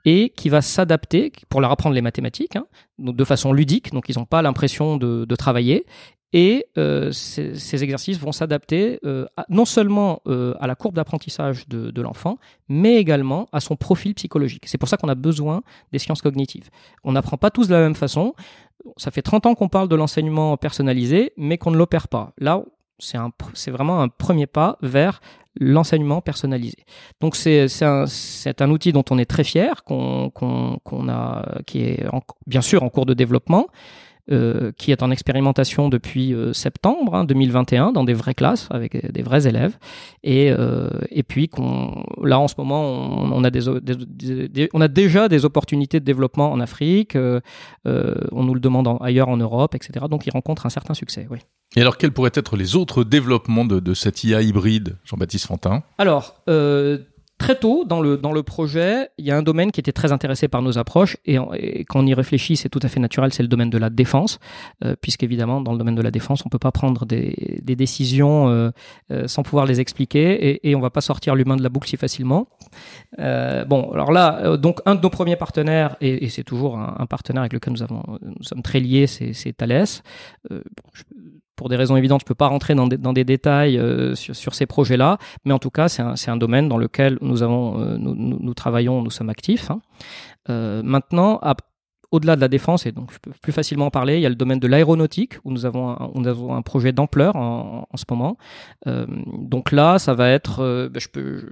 et qui va s'adapter pour leur apprendre les mathématiques, hein, donc de façon ludique, donc ils n'ont pas l'impression de, de, travailler. Et euh, ces, ces, exercices vont s'adapter euh, non seulement euh, à la courbe d'apprentissage de, de l'enfant, mais également à son profil psychologique. C'est pour ça qu'on a besoin des sciences cognitives. On n'apprend pas tous de la même façon. Ça fait 30 ans qu'on parle de l'enseignement personnalisé, mais qu'on ne l'opère pas. Là, c'est vraiment un premier pas vers l'enseignement personnalisé. Donc c'est un, un, outil dont on est très fier, qu'on a, qui est bien sûr en cours de développement, euh, qui est en expérimentation depuis euh, septembre 2021 hein, dans des vraies classes avec des vrais élèves. Et, euh, et puis qu'on, là en ce moment, on, a, des, on a déjà des opportunités de développement en Afrique. on nous le demande ailleurs en Europe, etc. Donc il rencontre un certain succès. Oui. Et alors, quels pourraient être les autres développements de, de cette IA hybride, Jean-Baptiste Fantin? Alors, euh, très tôt dans le, dans le projet, il y a un domaine qui était très intéressé par nos approches et, quand on y réfléchit, c'est tout à fait naturel, c'est le domaine de la défense, euh, puisqu'évidemment, dans le domaine de la défense, on peut pas prendre des, des décisions euh, euh, sans pouvoir les expliquer et, on va pas sortir l'humain de la boucle si facilement. Euh, bon, alors là, donc un de nos premiers partenaires, et, c'est toujours un, partenaire avec lequel nous, avons, nous sommes très liés, c'est Thales. Pour des raisons évidentes, je ne peux pas rentrer dans des, dans des détails euh, sur, ces projets-là, mais en tout cas, c'est un, un, domaine dans lequel nous, avons, euh, nous, nous, nous, travaillons, nous sommes actifs. Hein. Euh, maintenant, au-delà de la défense, et donc je peux plus facilement en parler, il y a le domaine de l'aéronautique, où nous avons un, projet d'ampleur en, ce moment. Euh, donc là, ça va être, euh, ben, je peux,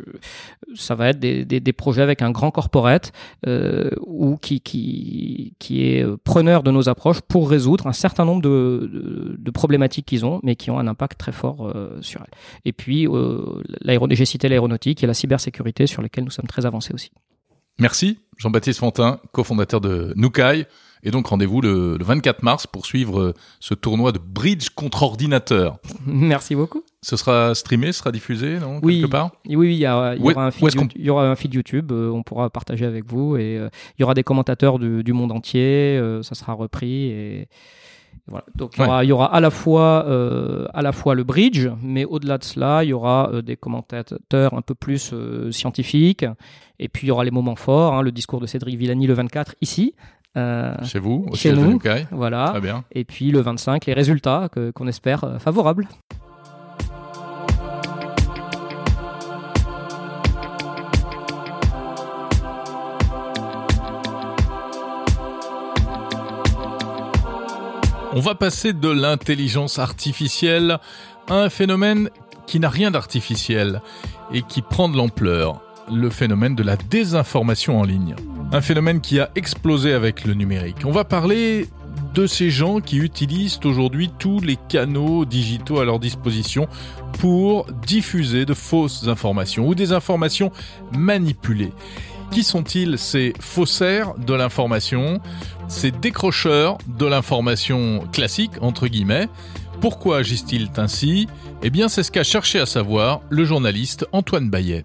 ça va être des, projets avec un grand corporate euh, ou qui, qui, qui est preneur de nos approches pour résoudre un certain nombre de, de, de problématiques qu'ils ont, mais qui ont un impact très fort sur elles. Et puis, j'ai cité l'aéronautique et la cybersécurité sur lesquelles nous sommes très avancés aussi. Merci Jean-Baptiste Fontin, cofondateur de Nukai. Et donc rendez-vous le, le, 24 mars pour suivre euh, ce tournoi de bridge contre ordinateur. Merci beaucoup. Ce sera streamé, ce sera diffusé, non Oui, quelque part? Oui, oui, il y, a, il y, aura un feed, il y aura un feed YouTube, euh, on pourra partager avec vous et euh, il y aura des commentateurs du, du monde entier, euh, ça sera repris et voilà. Donc il y, aura, ouais. il y, aura, à la fois euh, à la fois le bridge, mais au-delà de cela, il y aura euh, des commentateurs un peu plus euh, scientifiques. Et puis il y aura les moments forts, hein, le discours de Cédric Villani le 24 ici. Euh, chez vous, au chez nous, de voilà. Très bien. Et puis le 25, les résultats qu'on espère euh, favorables. On va passer de l'intelligence artificielle à un phénomène qui n'a rien d'artificiel et qui prend de l'ampleur, le phénomène de la désinformation en ligne. Un phénomène qui a explosé avec le numérique. On va parler de ces gens qui utilisent aujourd'hui tous les canaux digitaux à leur disposition pour diffuser de fausses informations ou des informations manipulées. Qui sont-ils ces faussaires de l'information, ces décrocheurs de l'information classique, entre guillemets? Pourquoi agissent-ils ainsi? Eh bien, c'est ce qu'a cherché à savoir le journaliste Antoine Bayet.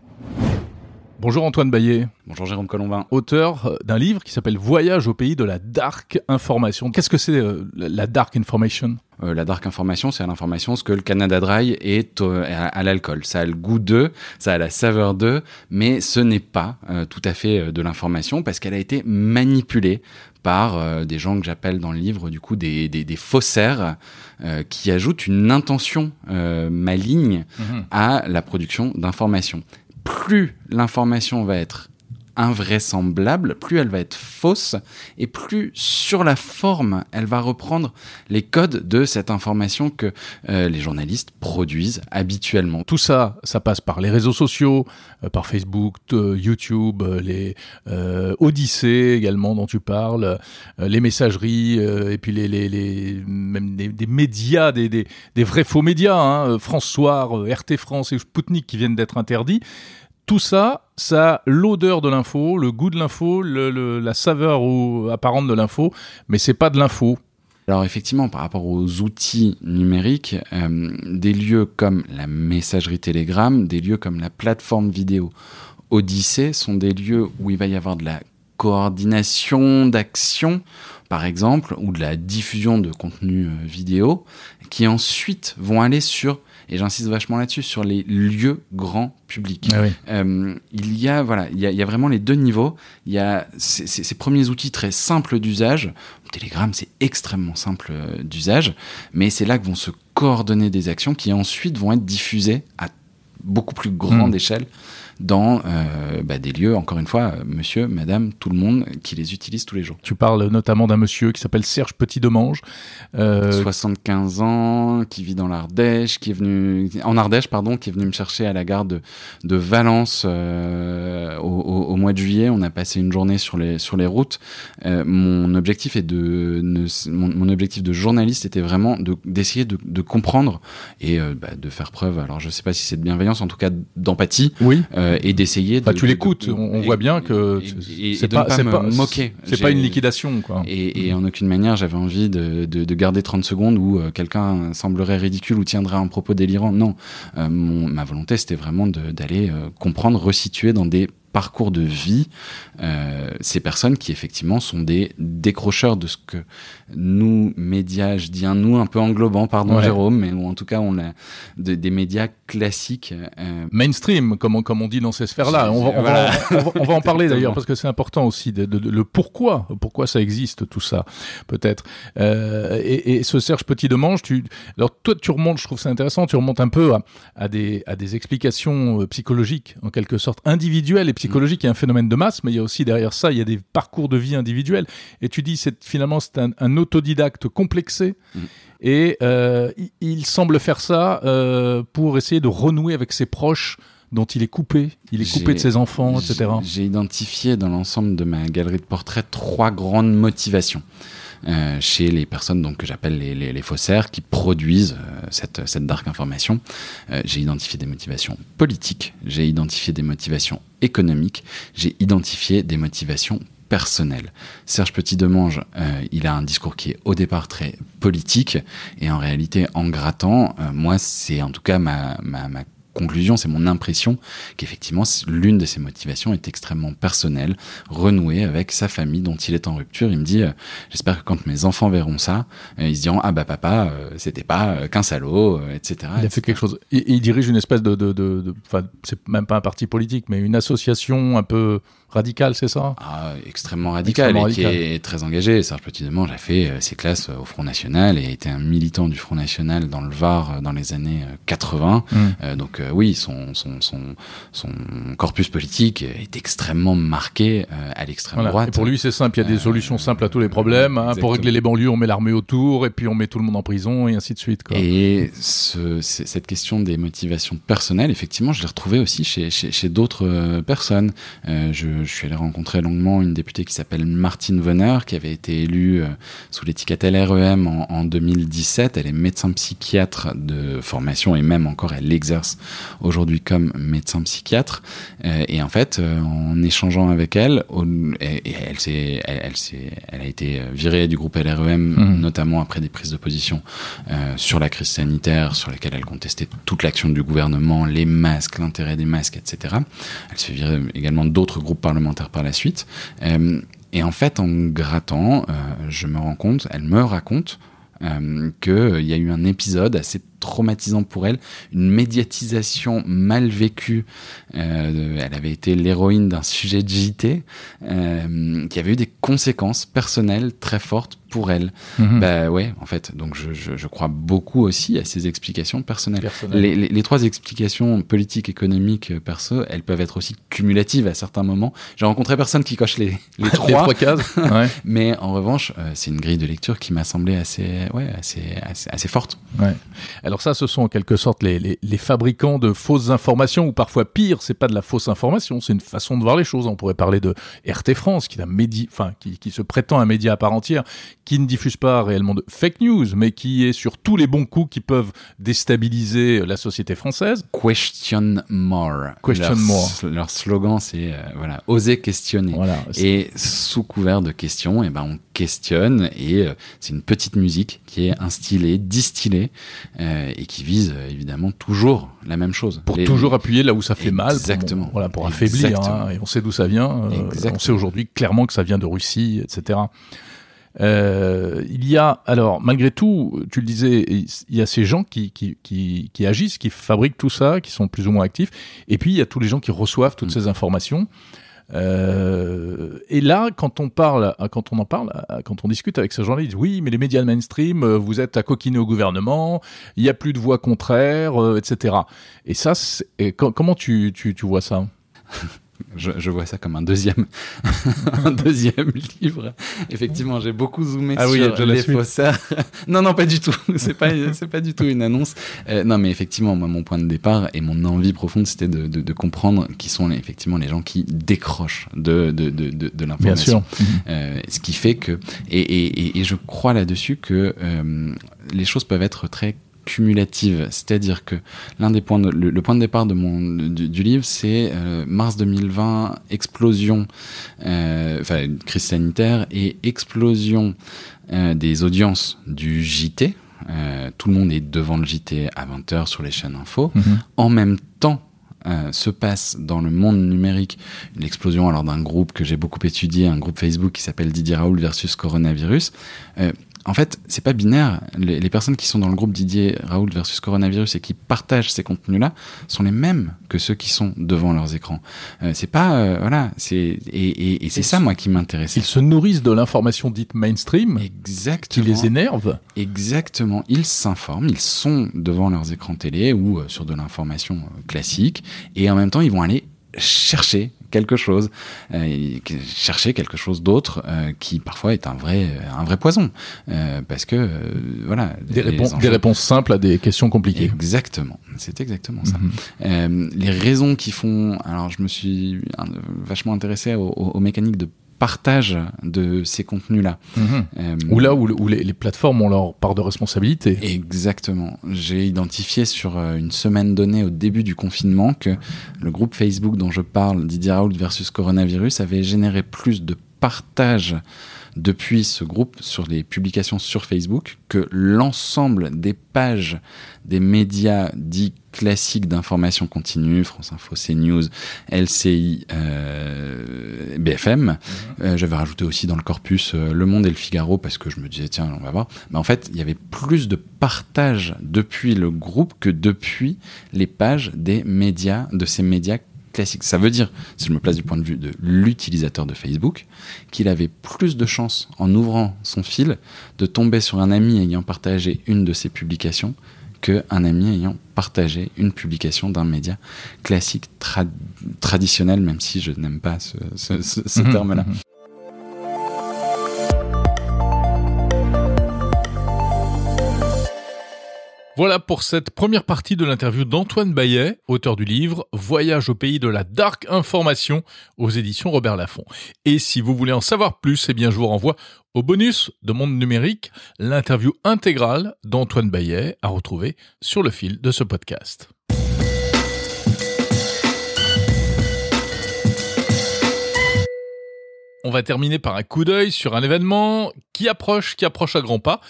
Bonjour Antoine Bayet. Bonjour Jérôme Colombin. Auteur d'un livre qui s'appelle Voyage au pays de la dark information. Qu'est-ce que c'est euh, la dark information? Euh, La dark information, c'est l'information ce que le Canada Dry est euh, à, à l'alcool. Ça a le goût d'eux, ça a la saveur d'eux, mais ce n'est pas euh, tout à fait de l'information parce qu'elle a été manipulée par euh, des gens que j'appelle dans le livre du coup des, des, des faussaires euh, qui ajoutent une intention euh, maligne mmh. à la production d'informations. Plus l'information va être invraisemblable, plus elle va être fausse et plus sur la forme elle va reprendre les codes de cette information que euh, les journalistes produisent habituellement. Tout ça, ça passe par les réseaux sociaux, euh, par Facebook, euh, YouTube, les Odyssée également dont tu parles, les messageries et puis les, même des, médias, des, vrais faux médias, hein, France Soir, RT France et Sputnik qui viennent d'être interdits tout ça, ça a l'odeur de l'info, le goût de l'info, la saveur ou apparente de l'info, mais c'est pas de l'info. Alors effectivement, par rapport aux outils numériques, euh, des lieux comme la messagerie Telegram, des lieux comme la plateforme vidéo Odyssée sont des lieux où il va y avoir de la coordination d'action, par exemple, ou de la diffusion de contenu euh, vidéo, qui ensuite vont aller sur, et j'insiste vachement là-dessus, sur les lieux grands publics. Ah oui. Euh, il y a voilà, il y a, il y a vraiment les deux niveaux. Il y a ces, ces- ces premiers outils très simples d'usage. Telegram, c'est extrêmement simple euh, d'usage, mais c'est là que vont se coordonner des actions qui ensuite vont être diffusées à beaucoup plus grande Mm. échelle dans euh, bah, des lieux, encore une fois, euh, monsieur, madame, tout le monde qui les utilise tous les jours. Tu parles notamment d'un monsieur qui s'appelle Serge Petit-Demange. Euh, 75 ans, qui vit dans l'Ardèche, qui est venu en Ardèche, pardon, qui est venu me chercher à la gare de, de Valence euh, au, au- au mois de juillet. On a passé une journée sur les sur les routes. Euh, mon objectif est de ne- mon, mon objectif de journaliste était vraiment de d'essayer de, de comprendre et euh, bah, de faire preuve. Alors je sais pas si c'est de bienveillance, en tout cas d'empathie oui. euh, et d'essayer. Bah, de- tu de- l'écoutes, on, et- voit bien que c'est pas c'est me moquer. C'est pas une liquidation, quoi. et, et en aucune manière, j'avais envie de, de, de garder 30 secondes où euh, quelqu'un semblerait ridicule ou tiendrait un propos délirant. Non, Euh, mon- ma volonté, c'était vraiment d'aller euh, comprendre, resituer dans des parcours de vie euh, ces personnes qui effectivement sont des décrocheurs de ce que nous médias, je dis un nous un peu englobant, pardon Ouais. Jérôme, mais ou en tout cas on a de- des médias classiques. euh, Mainstream, comme on, comme on dit dans ces sphères-là. On va, on, va, Voilà. on, va, on va en parler d'ailleurs parce que c'est important aussi de, de- de- le pourquoi, pourquoi ça existe tout ça, peut-être. Euh, et, et ce Serge Petit Demange, tu, alors toi tu remontes, je trouve ça intéressant, tu remontes un peu à, à des à des explications psychologiques en quelque sorte individuelles et psychologiques. Il y a un phénomène de masse, mais il y a aussi derrière ça, il y a des parcours de vie individuels. Et tu dis, c'est finalement c'est un, un autodidacte complexé. Mm. Et euh, il, il semble faire ça euh, pour essayer de renouer avec ses proches dont il est coupé. Il est coupé de ses enfants, etc. J'ai identifié dans l'ensemble de ma galerie de portraits trois grandes motivations. Euh, chez les personnes donc que j'appelle les, faussaires qui produisent euh, cette, dark information. Euh, j'ai identifié des motivations politiques, j'ai identifié des motivations économiques, j'ai identifié des motivations personnelles. Serge Petit-Demange, il a un discours qui est au départ très politique et en réalité en grattant, moi c'est en tout cas ma conclusion, c'est mon impression qu'effectivement l'une de ses motivations est extrêmement personnelle, renouée avec sa famille dont il est en rupture. Il me dit, euh, j'espère que quand mes enfants verront ça, euh, ils se diront ah bah papa, euh, c'était pas qu'un salaud, etc. Il a fait quelque chose. Il, il dirige une espèce de, de, de, de- enfin, c'est même pas un parti politique, mais une association un peu radicale, c'est ça? Ah, extrêmement radical Extrêmement et qui est très engagé. Serge Petit-Demange a fait ses classes au Front National et a été un militant du Front National dans le Var dans les années euh, 80. Mm. Euh, donc euh, oui, son, son, son, son corpus politique est extrêmement marqué euh, à l'extrême Voilà. droite. Et pour lui, c'est simple. Il y a des Euh, solutions simples à tous les problèmes. hein. Pour régler les banlieues, on met l'armée autour, et puis on met tout le monde en prison, et ainsi de suite. Quoi. Et ce, cette question des motivations personnelles, effectivement, je l'ai retrouvée aussi chez, chez, chez d'autres personnes. Je, je suis allé rencontrer longuement une députée qui s'appelle Martine Venner, qui avait été élue sous l'étiquette LREM en, en 2017. Elle est médecin psychiatre de formation et même encore elle exerce aujourd'hui comme médecin psychiatre. Euh, et en fait, euh, en échangeant avec elle, et, elle, s'est, elle, elle, s'est- elle a été euh, virée du groupe LREM, Mhm. notamment après des prises de position euh, sur la crise sanitaire, sur laquelle elle contestait toute l'action du gouvernement, les masques, l'intérêt des masques, etc. Elle se fait virer également d'autres groupes parlementaires par la suite. Euh, et en fait, en grattant, euh, je me rends compte, elle me raconte qu'il y a eu un épisode assez traumatisant pour elle, une médiatisation mal vécue. Euh, elle avait été l'héroïne d'un sujet de JT euh, qui avait eu des conséquences personnelles très fortes pour elle. Mhm. Bah ouais, en fait. Donc je, je, je crois beaucoup aussi à ces explications personnelles. Personnel. Les, les, les trois explications politiques, économiques, euh, perso, elles peuvent être aussi cumulatives à certains moments. J'ai rencontré personne qui coche les, les Les trois, trois cases. Ouais. mais en revanche, euh, c'est une grille de lecture qui m'a semblé assez, ouais, assez, assez, assez forte. Ouais. Alors ça, ce sont en quelque sorte les, les, les fabricants de fausses informations, ou parfois pire, c'est pas de la fausse information, c'est une façon de voir les choses. On pourrait parler de RT France, qui, est un enfin, qui, qui se prétend un média à part entière, qui ne diffuse pas réellement de fake news, mais qui est sur tous les bons coups qui peuvent déstabiliser la société française. Question more. Question leur, more. Leur slogan, c'est euh, voilà, oser questionner. Voilà. Et sous couvert de questions, eh ben, on questionne et euh, c'est une petite musique qui est instillée, distillée euh, et qui vise évidemment toujours la même chose. Pour Les- toujours appuyer là où ça fait mal. Exactement. Pour, voilà, pour affaiblir. Hein, et on sait d'où ça vient. euh, on sait aujourd'hui clairement que ça vient de Russie, etc. Euh, il y a, alors, malgré tout, tu le disais, il y a ces gens qui, qui, qui, qui agissent, qui fabriquent tout ça, qui sont plus ou moins actifs. Et puis, il y a tous les gens qui reçoivent toutes Mm. ces informations. Euh, et là, quand on parle, quand on en parle, quand on discute avec ces gens-là, ils disent oui, mais les médias mainstream, euh, vous êtes à coquiner au gouvernement, il n'y a plus de voix contraires, euh, etc. Et ça, et co- comment tu, tu, tu vois ça? Je, je vois ça comme un deuxième, un deuxième livre. Effectivement, j'ai beaucoup zoomé Ah oui, sur la les suite. faussaires. non, non, pas du tout. C'est pas, c'est pas du tout une annonce. Euh, non, mais effectivement, moi, mon point de départ et mon envie profonde, c'était de, de, de comprendre qui sont les- effectivement les gens qui décrochent de, de, de, de, de Bien l'information. sûr. Euh, ce qui fait que, et, et, et, et je crois là-dessus que euh, les choses peuvent être très cumulatives. C'est-à-dire que l'un des points, de- le, le point de départ de mon, du, du livre, c'est euh, mars 2020, explosion, euh, enfin crise sanitaire et explosion euh, des audiences du JT. Tout le monde est devant le JT à 20h sur les chaînes info. Mhm. En même temps, euh, se passe dans le monde numérique une explosion alors d'un groupe que j'ai beaucoup étudié, un groupe Facebook qui s'appelle Didier Raoul versus coronavirus. Euh, en fait, c'est pas binaire. Les, les personnes qui sont dans le groupe Didier Raoul versus coronavirus et qui partagent ces contenus-là sont les mêmes que ceux qui sont devant leurs écrans. Euh, c'est pas euh, voilà, c'est et, et, et c'est ça moi qui m'intéresse. Ils se nourrissent de l'information dite mainstream qui Exactement. les énerve. Exactement. Ils s'informent, ils sont devant leurs écrans télé ou euh, sur de l'information classique, et en même temps, ils vont aller chercher quelque chose, euh, chercher quelque chose d'autre euh, qui parfois est un vrai, un vrai poison, Euh, parce que euh, voilà. Des, réponses, des réponses simples à des questions compliquées. Exactement, c'est exactement ça. Euh, les raisons qui font. Alors, je me suis vachement intéressé aux- aux mécaniques de partage de ces contenus-là. Euh, Ou là où, le- où les, les plateformes ont leur part de responsabilité. Exactement. J'ai identifié sur euh, une semaine donnée au début du confinement que le groupe Facebook dont je parle, Didier Raoult versus coronavirus, avait généré plus de partages depuis ce groupe sur les publications sur Facebook que l'ensemble des pages des médias dits classiques d'information continue, France Info, CNews, LCI, euh, BFM. Euh, J'avais rajouté aussi dans le corpus euh, Le Monde et le Figaro parce que je me disais tiens on va voir. Mais en fait il y avait plus de partages depuis le groupe que depuis les pages des médias de ces médias classiques. Ça veut dire, si je me place du point de vue de l'utilisateur de Facebook, qu'il avait plus de chances en ouvrant son fil de tomber sur un ami ayant partagé une de ses publications qu'un ami ayant partagé une publication d'un média classique tra- traditionnel, même si je n'aime pas ce, ce- ce- ce Mhm, terme-là. mhm. Voilà pour cette première partie de l'interview d'Antoine Bayet, auteur du livre Voyage au pays de la dark information aux éditions Robert Laffont. Et si vous voulez en savoir plus, eh bien je vous renvoie au bonus de Monde Numérique, l'interview intégrale d'Antoine Bayet à retrouver sur le fil de ce podcast. On va terminer par un coup d'œil sur un événement qui approche, qui approche à grands pas.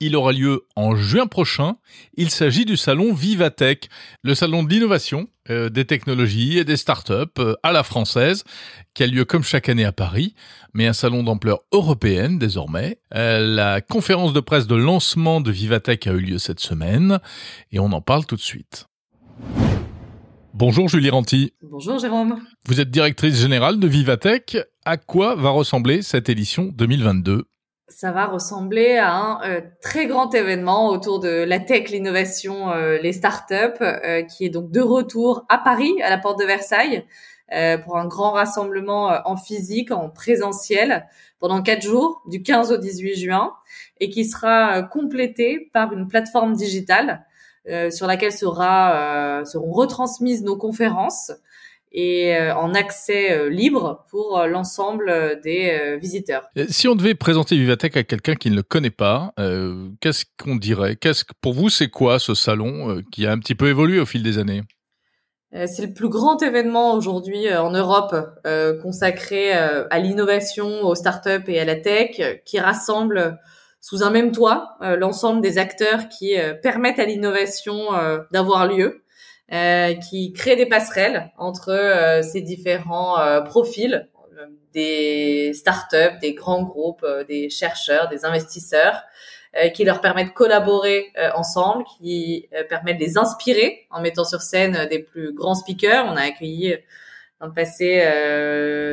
Il aura lieu en juin prochain. Il s'agit du salon Vivatech, le salon de l'innovation, euh, des technologies et des startups euh, à la française, qui a lieu comme chaque année à Paris, mais un salon d'ampleur européenne désormais. Euh, la conférence de presse de lancement de Vivatech a eu lieu cette semaine et on en parle tout de suite. Bonjour Julie Ranti. Bonjour Jérôme. Vous êtes directrice générale de Vivatech. À quoi va ressembler cette édition 2022 Ça va ressembler à un euh, très grand événement autour de la tech, l'innovation, euh, les startups, euh, qui est donc de retour à Paris, à la porte de Versailles, euh, pour un grand rassemblement euh, en physique, en présentiel, pendant quatre jours, du 15 au 18 juin, et qui sera euh, complété par une plateforme digitale sur laquelle sera, seront retransmises nos conférences et euh, en accès euh, libre pour euh, l'ensemble des visiteurs. Si on devait présenter Vivatech à quelqu'un qui ne le connaît pas, euh, qu'est-ce qu'on dirait? Qu'est-ce que pour vous c'est quoi ce salon euh, qui a un petit peu évolué au fil des années? Euh, c'est le plus grand événement aujourd'hui euh, en Europe euh, consacré à l'innovation, aux startups et à la tech, qui rassemble sous un même toit l'ensemble des acteurs qui permettent à l'innovation d'avoir lieu, qui créent des passerelles entre ces différents profils des startups, des grands groupes, des chercheurs, des investisseurs, euh, qui leur permettent de collaborer euh, ensemble, qui euh, permettent de les inspirer en mettant sur scène des plus grands speakers. On a accueilli dans le passé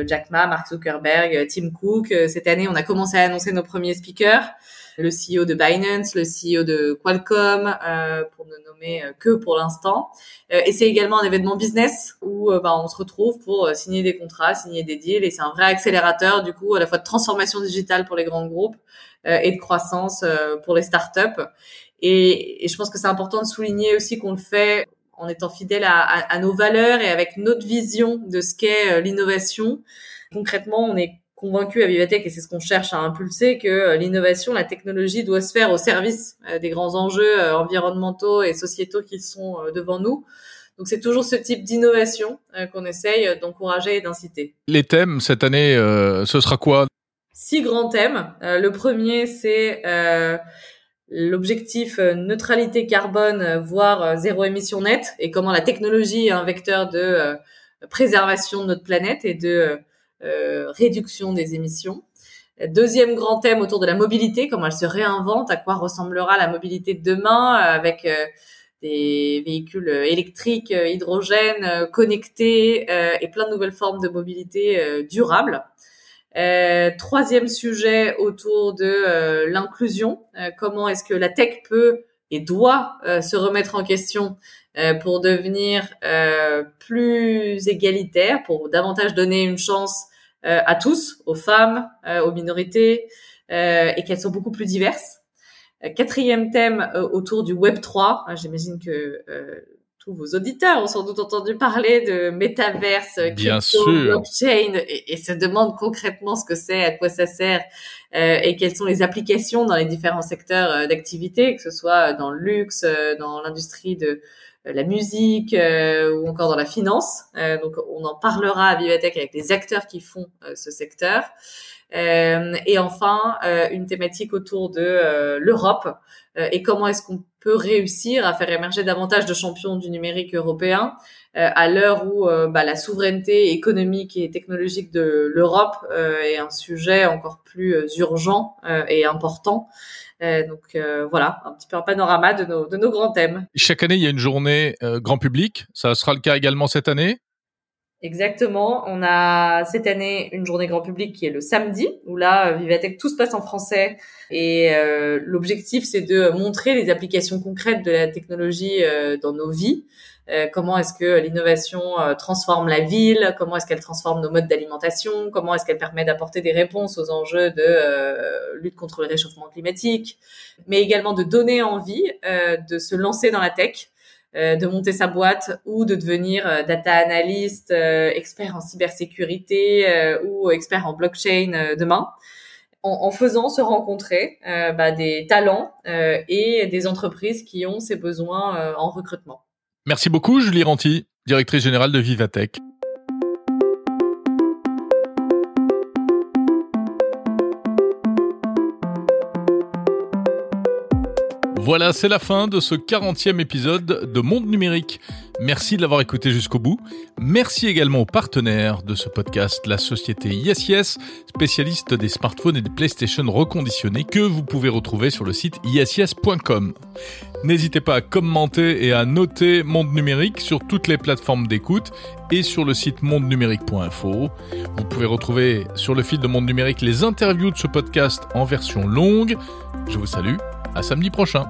Jack Ma, Mark Zuckerberg, Tim Cook. Cette année, on a commencé à annoncer nos premiers speakers le CEO de Binance, le CEO de Qualcomm, euh, pour ne nommer que pour l'instant. Euh, et c'est également un événement business où bah, on se retrouve pour signer des contrats, signer des deals, et c'est un vrai accélérateur du coup à la fois de transformation digitale pour les grands groupes euh, et de croissance euh, pour les startups. Et, et je pense que c'est important de souligner aussi qu'on le fait en étant fidèle à, à, nos valeurs et avec notre vision de ce qu'est euh, l'innovation. Concrètement, on est convaincu à Vivatech, et c'est ce qu'on cherche à impulser, que l'innovation, la technologie doit se faire au service des grands enjeux environnementaux et sociétaux qui sont devant nous. Donc c'est toujours ce type d'innovation qu'on essaye d'encourager et d'inciter. Les thèmes cette année, ce sera quoi? Six grands thèmes. Euh, le premier, c'est euh, l'objectif euh, neutralité carbone, voire zéro émission nette, et comment la technologie est un vecteur de préservation de notre planète et de réduction des émissions. Deuxième grand thème autour de la mobilité, comment elle se réinvente, à quoi ressemblera la mobilité de demain avec des véhicules électriques, hydrogène, connectés et plein de nouvelles formes de mobilité durable. Euh, troisième sujet autour de euh, l'inclusion. Euh, comment est-ce que la tech peut et doit se remettre en question pour devenir plus égalitaire, pour davantage donner une chance à tous, aux femmes, aux minorités, et qu'elles sont beaucoup plus diverses. Quatrième thème autour du Web 3. J'imagine que vos auditeurs ont sans doute entendu parler de métaverse, crypto, blockchain, et, se demandent concrètement ce que c'est, à quoi ça sert, euh, et quelles sont les applications dans les différents secteurs euh, d'activité, que ce soit dans le luxe, euh, dans l'industrie de la musique ou encore dans la finance. donc, on en parlera à Vivatech avec les acteurs qui font ce secteur. Et enfin, une thématique autour de l'Europe et comment est-ce qu'on peut réussir à faire émerger davantage de champions du numérique européen euh, à l'heure où euh, bah, la souveraineté économique et technologique de l'Europe euh, est un sujet encore plus urgent et important. donc voilà, un petit peu un panorama de nos grands thèmes. Chaque année, il y a une journée grand public. Ça sera le cas également cette année Exactement. On a cette année une journée grand public qui est le samedi, où là, Vivatech, tout se passe en français. Et euh, l'objectif, c'est de montrer les applications concrètes de la technologie euh, dans nos vies. Euh, comment est-ce que l'innovation transforme la ville? Comment est-ce qu'elle transforme nos modes d'alimentation? Comment est-ce qu'elle permet d'apporter des réponses aux enjeux de lutte contre le réchauffement climatique? Mais également de donner envie de se lancer dans la tech euh, de monter sa boîte ou de devenir euh, data analyst, euh, expert en cybersécurité ou expert en blockchain demain. En, faisant se rencontrer bah, des talents et des entreprises qui ont ces besoins en recrutement. Merci beaucoup, Julie Ranti, directrice générale de Vivatech. Voilà, c'est la fin de ce 40e épisode de Monde Numérique. Merci de l'avoir écouté jusqu'au bout. Merci également aux partenaires de ce podcast, la société YesYes, spécialiste des smartphones et des PlayStation reconditionnés que vous pouvez retrouver sur le site yesyes.com. N'hésitez pas à commenter et à noter Monde Numérique sur toutes les plateformes d'écoute et sur le site mondenumérique.info. Vous pouvez retrouver sur le fil de Monde Numérique les interviews de ce podcast en version longue. Je vous salue à samedi prochain.